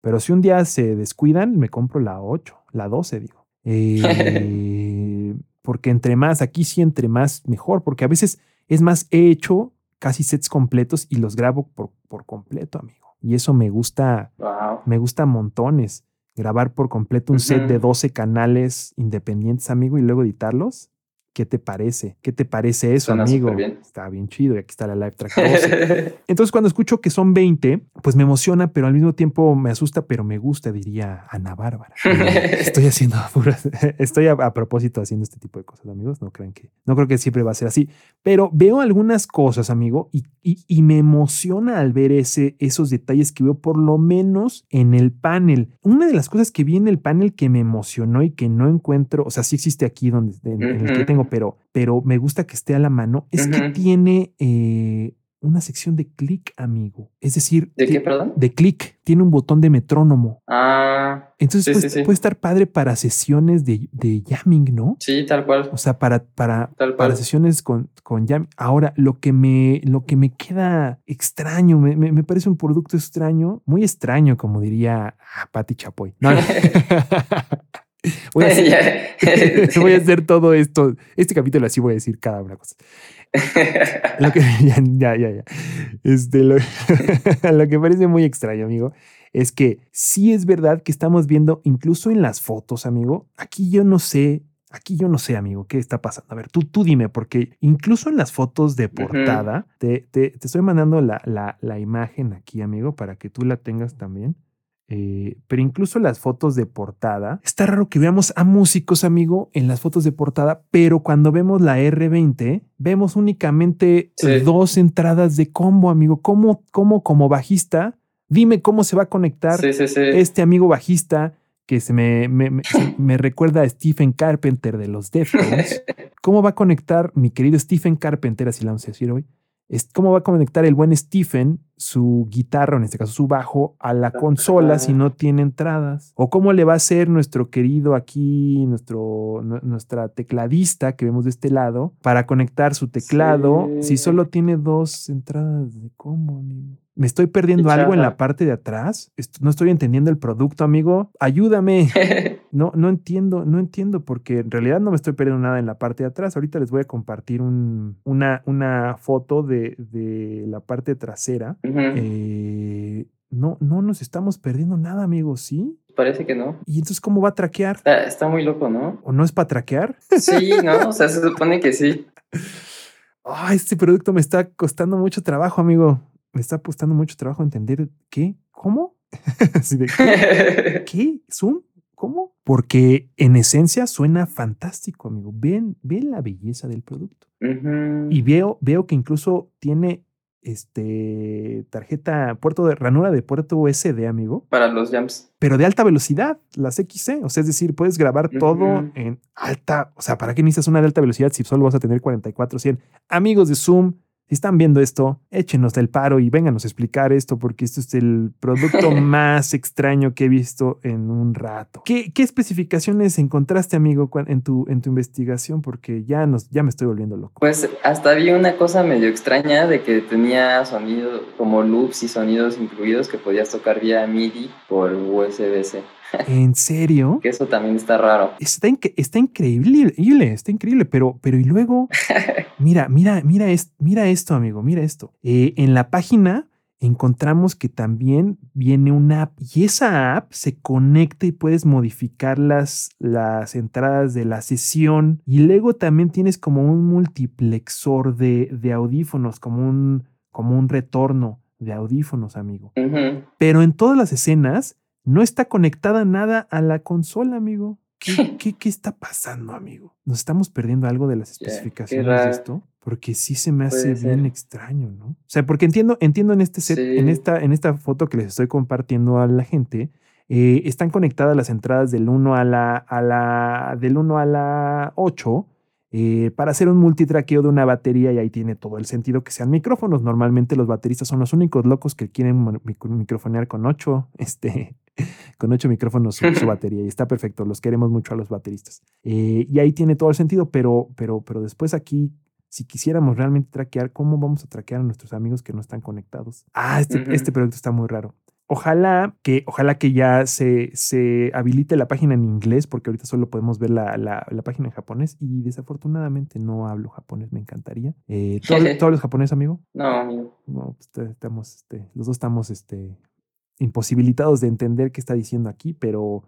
pero si un día se descuidan, me compro la 8, la 12, digo. Eh, porque entre más, aquí sí, entre más, mejor. Porque a veces es más, he hecho casi sets completos y los grabo por, por completo, amigo. Y eso me gusta, wow. me gusta montones. Grabar por completo un set de 12 canales independientes, amigo, y luego editarlos. ¿Qué te parece? ¿Qué te parece eso, Suena amigo? superbién. Está bien chido. Y aquí está la Live Track 12. Entonces, cuando escucho que son 20, pues me emociona, pero al mismo tiempo me asusta, pero me gusta, diría Ana Bárbara. Estoy haciendo puras- estoy a, a propósito haciendo este tipo de cosas, amigos. No crean que, no creo que siempre va a ser así, pero veo algunas cosas, amigo, y, y- y me emociona al ver ese, esos detalles que veo, por lo menos en el panel. Una de las cosas que vi en el panel que me emocionó y que no encuentro, o sea, sí existe aquí donde en, en el que Ujú. Tengo, pero, pero me gusta que esté a la mano, es que tiene eh, una sección de clic, amigo. Es decir, ¿De qué, perdón? de clic, tiene un botón de metrónomo. Ah, Entonces Sí, puede, sí, sí. puede estar padre para sesiones de, de jamming, ¿no? sí, tal cual. O sea, para, para, para sesiones con, con jamming. Ahora, lo que me, lo que me queda extraño, me, me- me parece un producto extraño, muy extraño, como diría ah, Patti Chapoy. No, no. voy, a hacer, Ya. voy a hacer todo esto. Este capítulo así voy a decir cada una cosa. Lo que, ya, ya, ya, ya. Este, lo, lo que parece muy extraño, amigo, es que sí es verdad que estamos viendo, incluso en las fotos, amigo, aquí yo no sé, aquí yo no sé, amigo, qué está pasando. A ver, tú, tú dime, porque incluso en las fotos de portada, te, te- te estoy mandando la, la, la imagen aquí, amigo, para que tú la tengas también. Eh, pero incluso las fotos de portada, está raro que veamos a músicos, amigo, en las fotos de portada, pero cuando vemos la R20, vemos únicamente Sí. dos entradas de combo, amigo. ¿Cómo, cómo como bajista? Dime cómo se va a conectar Sí, sí, sí. este amigo bajista que se me, me, me recuerda a Stephen Carpenter de los Deftones. ¿Cómo va a conectar mi querido Stephen Carpenter, así la vamos a decir hoy? Es- ¿Cómo va a conectar el buen Stephen su guitarra, en este caso su bajo, a la consola si no tiene entradas? ¿O cómo le va a hacer nuestro querido aquí, nuestro, nu- nuestra tecladista que vemos de este lado, para conectar su teclado Sí. si solo tiene dos entradas de combo, amigo? ¿Me estoy perdiendo algo en la parte de atrás? No estoy entendiendo el producto, amigo. Ayúdame. No, no entiendo, no entiendo porque en realidad no me estoy perdiendo nada en la parte de atrás. Ahorita les voy a compartir un- una, una foto de, de la parte trasera. Eh, no, no nos estamos perdiendo nada, amigo, ¿sí? Parece que no. ¿Y entonces cómo va a traquear? Está, está muy loco, ¿no? ¿O no es para traquear? Sí, ¿no? O sea, se supone que sí. Ah, este producto me está costando mucho trabajo, amigo. Me está costando mucho trabajo entender qué, cómo. Así de, ¿Qué? ¿Zoom? ¿Cómo? Porque en esencia suena fantástico, amigo. Ven, ven la belleza del producto. Y veo, veo que incluso tiene este tarjeta, puerto de ranura de puerto USB, amigo, Para los jumps. pero de alta velocidad, las XC. O sea, es decir, puedes grabar todo en alta. O sea, ¿para qué necesitas una de alta velocidad si solo vas a tener 4400? Amigos de Zoom, si están viendo esto, échenos del paro y vénganos a explicar esto, porque esto es el producto más extraño que he visto en un rato. ¿Qué, qué especificaciones encontraste, amigo, en tu, en tu investigación? Porque ya, nos, ya me estoy volviendo loco. Pues hasta vi una cosa medio extraña de que tenía sonido como loops y sonidos incluidos que podías tocar vía MIDI por USB-C. ¿En serio? Que eso también está raro. Está, increíble, está increíble, pero, pero y luego, mira, mira, mira, es- mira esto, amigo, mira esto. Eh, en la página encontramos que también viene una app y esa app se conecta y puedes modificar las, las entradas de la sesión y luego también tienes como un multiplexor de, de audífonos, como un, como un retorno de audífonos, amigo. Pero en todas las escenas no está conectada nada a la consola, amigo. ¿Qué, qué, qué está pasando, amigo? ¿Nos estamos perdiendo algo de las especificaciones de esto? Porque sí se me hace bien ser. extraño, ¿no? O sea, porque entiendo, entiendo en este set, Sí. en, esta, en esta foto que les estoy compartiendo a la gente, eh, están conectadas las entradas del 1 a la, a la, del 1 a la 8 eh, para hacer un multitraqueo de una batería y ahí tiene todo el sentido que sean micrófonos. Normalmente los bateristas son los únicos locos que quieren microfonear con ocho, este, con ocho micrófonos su, su batería y está perfecto. Los queremos mucho a los bateristas. Eh, y ahí tiene todo el sentido, pero, pero, pero después aquí, si quisiéramos realmente traquear, ¿cómo vamos a traquear a nuestros amigos que no están conectados? Ah, este, Ujú. este producto está muy raro. Ojalá que, ojalá que ya se, se habilite la página en inglés, porque ahorita solo podemos ver la, la- la página en japonés y desafortunadamente no hablo japonés, me encantaría. Eh, ¿tú, hablas- tú hablas japonés, amigo? No, amigo. No, pues, estamos, este, los dos estamos este, imposibilitados de entender qué está diciendo aquí, pero,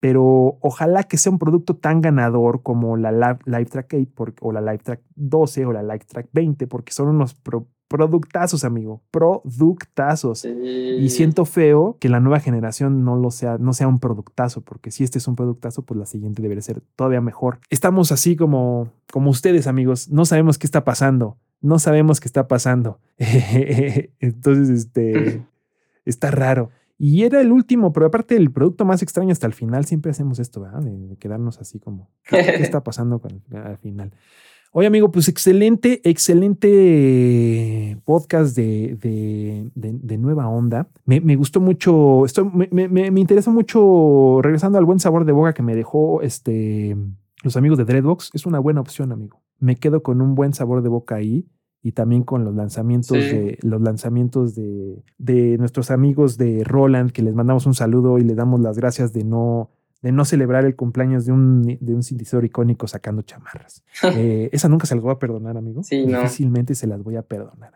pero ojalá que sea un producto tan ganador como la Live, Live Track 8 por- o la Live Track 12 o la Live Track 20, porque son unos pro- productazos, amigo, productazos. Sí. Y siento feo que la nueva generación no lo sea, no sea un productazo, porque si este es un productazo, pues la siguiente debería ser todavía mejor. Estamos así como, como ustedes, amigos. No sabemos qué está pasando. No sabemos qué está pasando. Entonces, este está raro. Y era el último, pero aparte el producto más extraño hasta el final, siempre hacemos esto, ¿verdad? De, de quedarnos así como, ¿qué, qué está pasando con, al final? Oye, amigo, pues excelente, excelente podcast de, de, de- de nueva onda. Me, me gustó mucho, estoy, me, me- me- interesa mucho, regresando al buen sabor de boca que me dejó este, los amigos de Dreadbox, es una buena opción, amigo. Me quedo con un buen sabor de boca ahí y también con los lanzamientos Sí. de los lanzamientos de, de nuestros amigos de Roland, que les mandamos un saludo y le damos las gracias de no de no celebrar el cumpleaños de un, de un sintetizador icónico sacando chamarras. Eh, esa nunca se las voy a perdonar, amigo. Sí, no. Difícilmente se las voy a perdonar.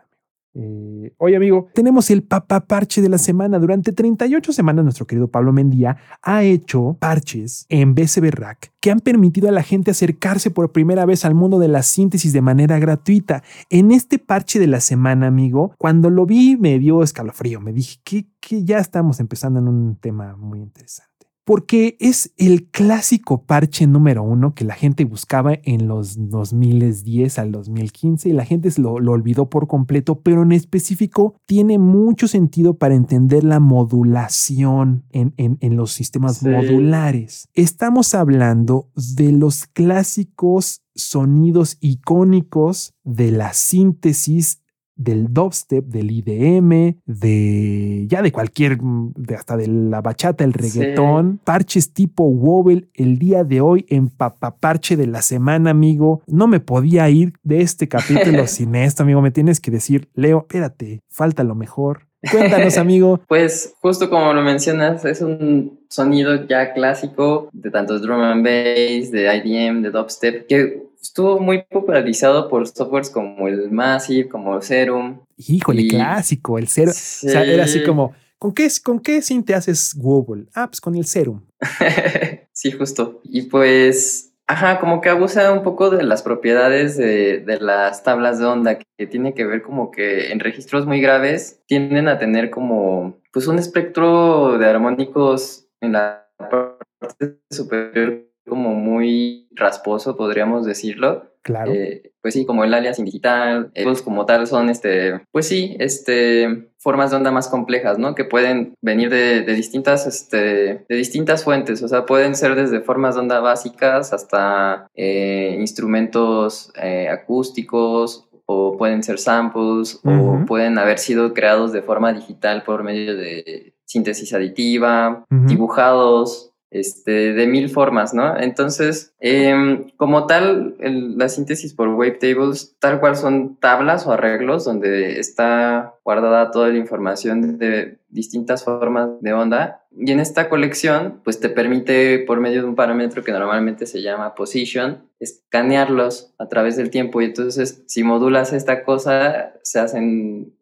Eh, oye, amigo, tenemos el papá parche de la semana. Durante 38 semanas, nuestro querido Pablo Mendía ha hecho parches en BCB Rack que han permitido a la gente acercarse por primera vez al mundo de la síntesis de manera gratuita. En este parche de la semana, amigo, cuando lo vi me dio escalofrío. Me dije que, que ya estamos empezando en un tema muy interesante. Porque es el clásico parche número uno que la gente buscaba en los 2010 al 2015 y la gente se lo, lo olvidó por completo, pero en específico tiene mucho sentido para entender la modulación en, en- en los sistemas Sí. modulares. Estamos hablando de los clásicos sonidos icónicos de la síntesis del dubstep, del IDM, de ya de cualquier, mm, de hasta de la bachata, el Sí. reggaetón, parches tipo Wobble el día de hoy en papaparche de la semana, amigo. No me podía ir de este capítulo sin esto, amigo. Me tienes que decir, Leo, espérate, falta lo mejor. Cuéntanos, amigo. Pues justo como lo mencionas, es un sonido ya clásico de tantos drum and bass, de IDM, de dubstep, que estuvo muy popularizado por softwares como el Massive, como el Serum. Híjole, Y- clásico, el. O sea, era así Sí. como, ¿con qué, ¿con qué te haces Wobble? Ah, pues con el serum. sí, justo. Y pues, ajá, como que abusa un poco de las propiedades de, de las tablas de onda, que tiene que ver como que en registros muy graves tienden a tener como, pues un espectro de armónicos en la parte superior como muy rasposo, podríamos decirlo. Claro. Eh, pues sí, como el aliasing digital, ellos como tal son, este, pues sí, este, formas de onda más complejas, ¿no? Que pueden venir de, de distintas, este, de distintas fuentes, o sea, pueden ser desde formas de onda básicas hasta eh, instrumentos eh, acústicos o pueden ser samples o pueden haber sido creados de forma digital por medio de síntesis aditiva, dibujados, este, de mil formas, ¿no? Entonces, em, como tal, el- la síntesis por wavetables, tal cual son tablas o arreglos donde está guardada toda la información de distintas formas de onda. Y en esta colección, pues te permite, por medio de un parámetro que normalmente se llama position, escanearlos a través del tiempo. Y entonces, si modulas esta cosa, se hacen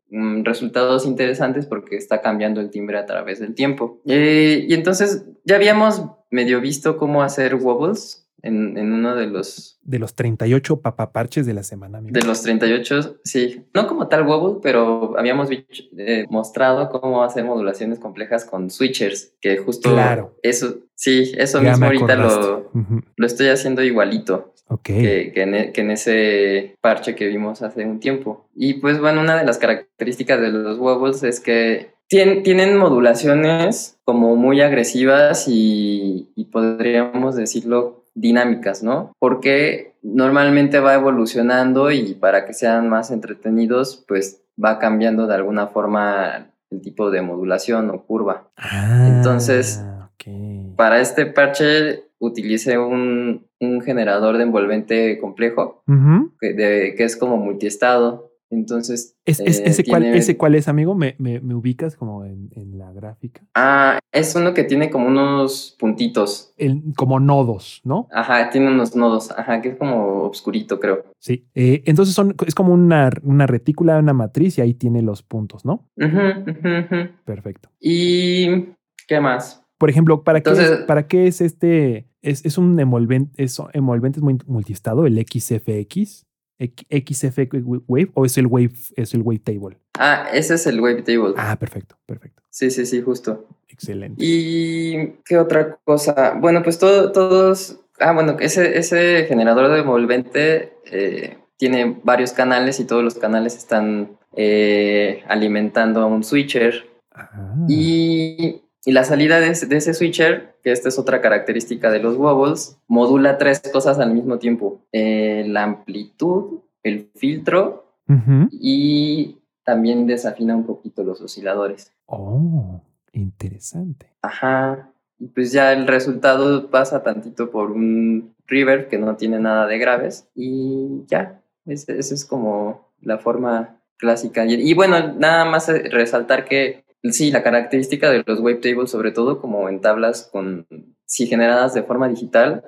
resultados interesantes porque está cambiando el timbre a través del tiempo. Eh, y entonces ya habíamos medio visto cómo hacer wobbles en, en uno de los, De los 38 papaparches de la semana, amigo. de los 38, sí, no como tal wobble, pero habíamos eh, mostrado cómo hacer modulaciones complejas con switchers, que justo Claro. eso, sí, eso Ya mismo ahorita lo, lo estoy haciendo igualito Ok. que, que en, e- que en ese parche que vimos hace un tiempo. Y pues bueno, una de las características de los wobbles es que tien- tienen modulaciones como muy agresivas y, y podríamos decirlo dinámicas, ¿no? Porque normalmente va evolucionando y para que sean más entretenidos, pues va cambiando de alguna forma el tipo de modulación o curva. Ah, Entonces, ok. Para este parche utilicé un, un generador de envolvente complejo que, de- que es como multiestado. Entonces, Es- es- eh, ese, cuál, ¿Ese cuál es, amigo? ¿Me, me, me ubicas como en, en la gráfica? Ah, es uno que tiene como unos puntitos. El- como nodos, ¿no? Ajá, tiene unos nodos. Ajá, que es como obscurito, creo. Sí. Eh, entonces son, es como una, una retícula, una matriz y ahí tiene los puntos, ¿no? Ujú, ujú. Perfecto. ¿Y qué más? Por ejemplo, ¿para, qué, es, ¿para qué es este? Es, es un envolvente, es envolvente muy multistado, el XFX, XF Wave, o es el Wave, es el Wave Table. Ah, ese es el Wavetable. Ah, perfecto, perfecto. Sí, sí, sí, justo. Excelente. ¿Y qué otra cosa? Bueno, pues todo, todos. Ah, bueno, ese, ese generador de envolvente eh, tiene varios canales y todos los canales están eh, alimentando a un switcher. Ah, Y, y la salida de ese, de ese switcher, que esta es otra característica de los wobbles, modula tres cosas al mismo tiempo: Eh, la amplitud, el filtro y también desafina un poquito los osciladores. Oh, interesante. Ajá. Y pues ya el resultado pasa tantito por un reverb que no tiene nada de graves y ya. Esa es como la forma clásica. Y, y bueno, nada más resaltar que sí, la característica de los wavetables, sobre todo como en tablas con si generadas de forma digital,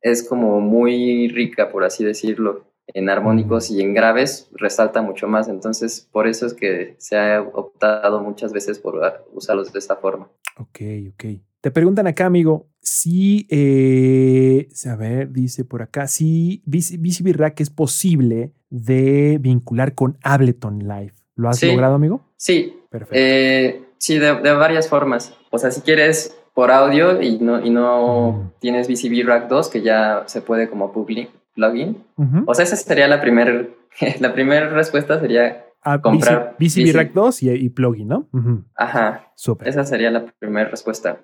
es como muy rica, por así decirlo. En armónicos y en graves resalta mucho más. Entonces, por eso es que se ha optado muchas veces por usarlos de esta forma. Ok, ok. Te preguntan acá, amigo, si, eh, a ver, dice por acá, si VCB Rack es posible de vincular con Ableton Live. ¿Lo has Sí. logrado, amigo? Sí, Perfecto. Eh, sí, de, de varias formas. O sea, si quieres por audio y no, y no Mm. tienes VCB Rack 2, que ya se puede como publi- plugin. O sea, esa sería la primera la primera respuesta sería, Ah, comprar VCB VC. Rack 2 y, y plugin, ¿no? Ajá, Súper. esa sería la primera respuesta.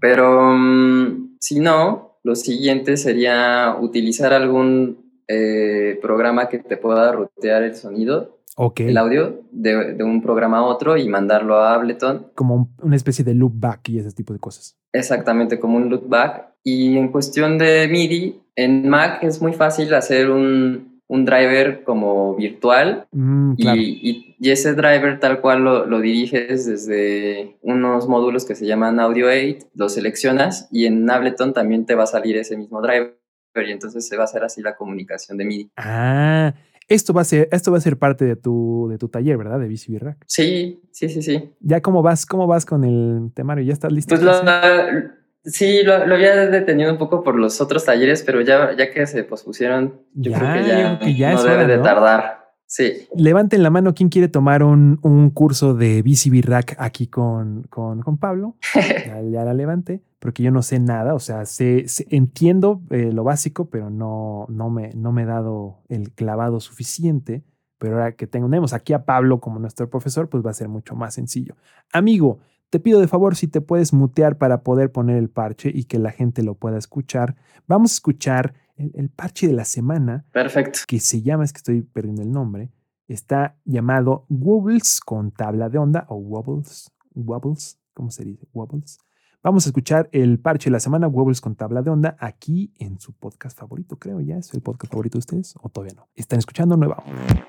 Pero mm, si no, lo siguiente sería utilizar algún eh, programa que te pueda rutear el sonido, Ok. el audio, de, de un programa a otro y mandarlo a Ableton Como un- una especie de loopback y ese tipo de cosas. Exactamente, como un loopback. Y en cuestión de MIDI, en Mac es muy fácil hacer un, un driver como virtual Mm, claro. y- y ese driver tal cual lo, lo diriges desde unos módulos que se llaman Audio 8, lo seleccionas y en Ableton también te va a salir ese mismo driver y entonces se va a hacer así la comunicación de MIDI. Ah, esto va a ser, esto va a ser parte de tu, de tu taller, ¿verdad? De VCB Rack. Sí, sí, sí, sí. ¿Ya cómo vas? ¿Cómo vas con el temario? ¿Ya estás listo? Pues lo, sí, lo, lo había detenido un poco por los otros talleres, pero ya, ya que se pospusieron, yo Ya, creo que ya, creo que ya no debe hora, de ¿no? tardar. Sí. Levanten la mano quien quiere tomar un, un curso de VCB Rack aquí con, con, con Pablo. Ya, ya la levanté, porque yo no sé nada. O sea, sé, sé- entiendo eh, lo básico, pero no, no, me, no me he dado el clavado suficiente. Pero ahora que tenemos aquí a Pablo como nuestro profesor, pues va a ser mucho más sencillo. Amigo, te pido de favor si te puedes mutear para poder poner el parche y que la gente lo pueda escuchar. Vamos a escuchar el, el parche de la semana Perfecto. que se llama, es que estoy perdiendo el nombre, está llamado Wobbles con tabla de onda o Wobbles, Wobbles, ¿cómo se dice? Wobbles. Vamos a escuchar el parche de la semana Wobbles con tabla de onda aquí en su podcast favorito, creo ya es el podcast favorito de ustedes o todavía no. Están escuchando Nueva Onda.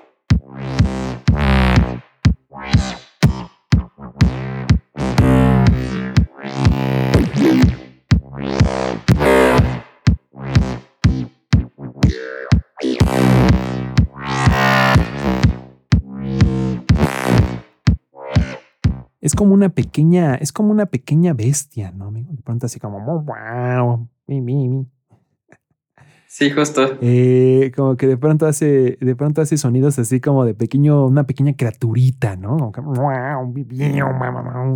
Es como una pequeña, es como una pequeña bestia, ¿no, amigo? De pronto así como wow, mi, mi, mi. Sí, justo. Eh, como que de pronto hace, de pronto hace sonidos así como de pequeño, una pequeña criaturita, ¿no? Como que, "Guau, bi, bi,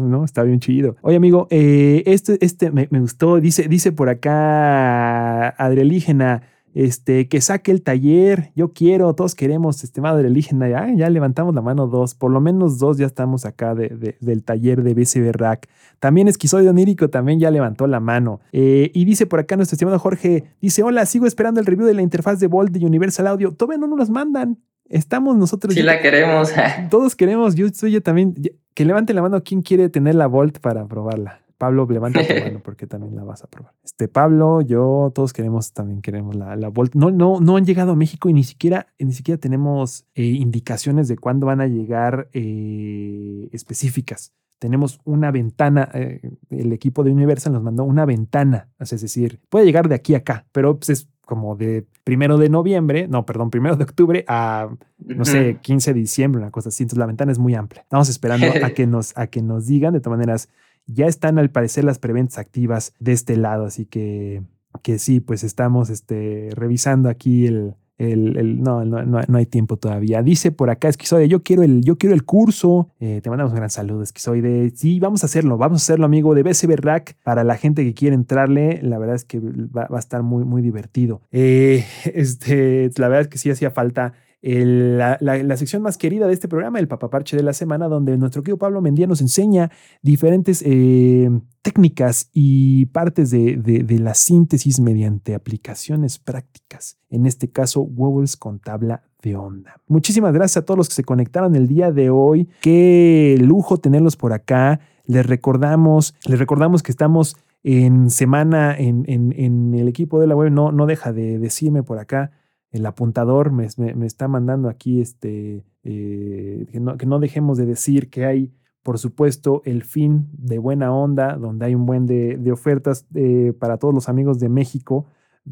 ¿no? Está bien chido. Oye, amigo, eh, este, este me, me gustó. Dice, dice por acá Adrielígena, este, que saque el taller. Yo quiero, todos queremos, estimado Adrielígena. Ya, ya levantamos la mano dos, por lo menos dos ya estamos acá de- de- del taller de BCB Rack. También Esquizoide Onírico también ya levantó la mano. Eh, y dice por acá nuestro estimado Jorge, dice, hola, sigo esperando el review de la interfaz de Volt de Universal Audio. Todavía no nos los mandan. Estamos nosotros. Sí yo- la queremos. Todos queremos, yo soy yo también. ya- Que levante la mano quien quiere tener la Volt para probarla. Pablo, levanta tu mano porque también la vas a probar. Este Pablo, yo, todos queremos, también queremos la, la Volt. No, no, no han llegado a México y ni siquiera, ni siquiera tenemos eh, indicaciones de cuándo van a llegar eh, específicas. Tenemos una ventana, eh, el equipo de Universal nos mandó una ventana, es decir, puede llegar de aquí a acá, pero pues, es como de primero de noviembre, no, perdón, primero de octubre a no sé, 15 de diciembre, una cosa así. Entonces la ventana es muy amplia. Estamos esperando a que nos, a que nos digan. De todas maneras, Ya están al parecer las preventas activas de este lado, así que, que sí, pues estamos este, revisando aquí el, el, el- no, no, no, hay tiempo todavía. Dice por acá Esquizoide, yo quiero el, yo quiero el curso. Eh, te mandamos un gran saludo, Esquizoide. Sí, vamos a hacerlo, vamos a hacerlo, amigo, de BCB Rack. Para la gente que quiere entrarle, la verdad es que va, va a estar muy, muy divertido. Eh, este, la verdad es que sí hacía falta la, sección más querida de este programa, el papaparche de la semana, donde nuestro querido Pablo Mendía nos enseña diferentes eh, técnicas y partes de, de- de la síntesis mediante aplicaciones prácticas. En este caso, Wobbles con tabla de onda. Muchísimas gracias a todos los que se conectaron el día de hoy. Qué lujo tenerlos por acá. Les recordamos, les recordamos que estamos en semana en, en- en el equipo de la web. No, no deja de decirme por acá el apuntador me, está mandando aquí este, eh, que, no, dejemos de decir que hay, por supuesto, el fin de buena onda, donde hay un buen de, de ofertas eh, para todos los amigos de México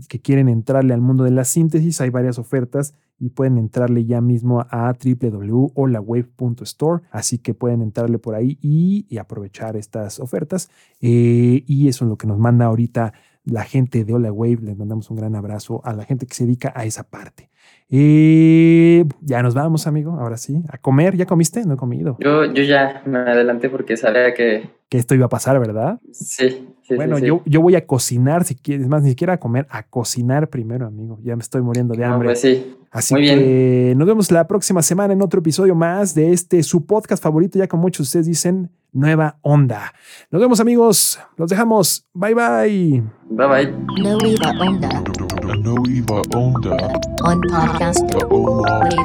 que quieren entrarle al mundo de la síntesis. Hay varias ofertas y pueden entrarle ya mismo a www.holawave.store. Así que pueden entrarle por ahí y, y aprovechar estas ofertas. Eh, y eso es lo que nos manda ahorita la gente de Hola Wave. Les mandamos un gran abrazo a la gente que se dedica a esa parte. Eh, ya nos vamos, amigo. Ahora sí, a comer. ¿Ya comiste? No he comido. Yo, yo ya me adelanté porque sabía que Que esto iba a pasar, ¿verdad? sí. sí bueno, sí, sí. Yo, yo voy a cocinar, si quieres, más, ni siquiera a comer, a cocinar primero, amigo. Ya me estoy muriendo de No, hambre. pues sí. Así muy que nos vemos la próxima semana en otro episodio más de este, su podcast favorito, ya como muchos de ustedes dicen, Nueva Onda. Nos vemos, amigos. Los dejamos. Bye, bye. Bye bye. No Iba Onda No Iba Onda. on podcast. The Ola.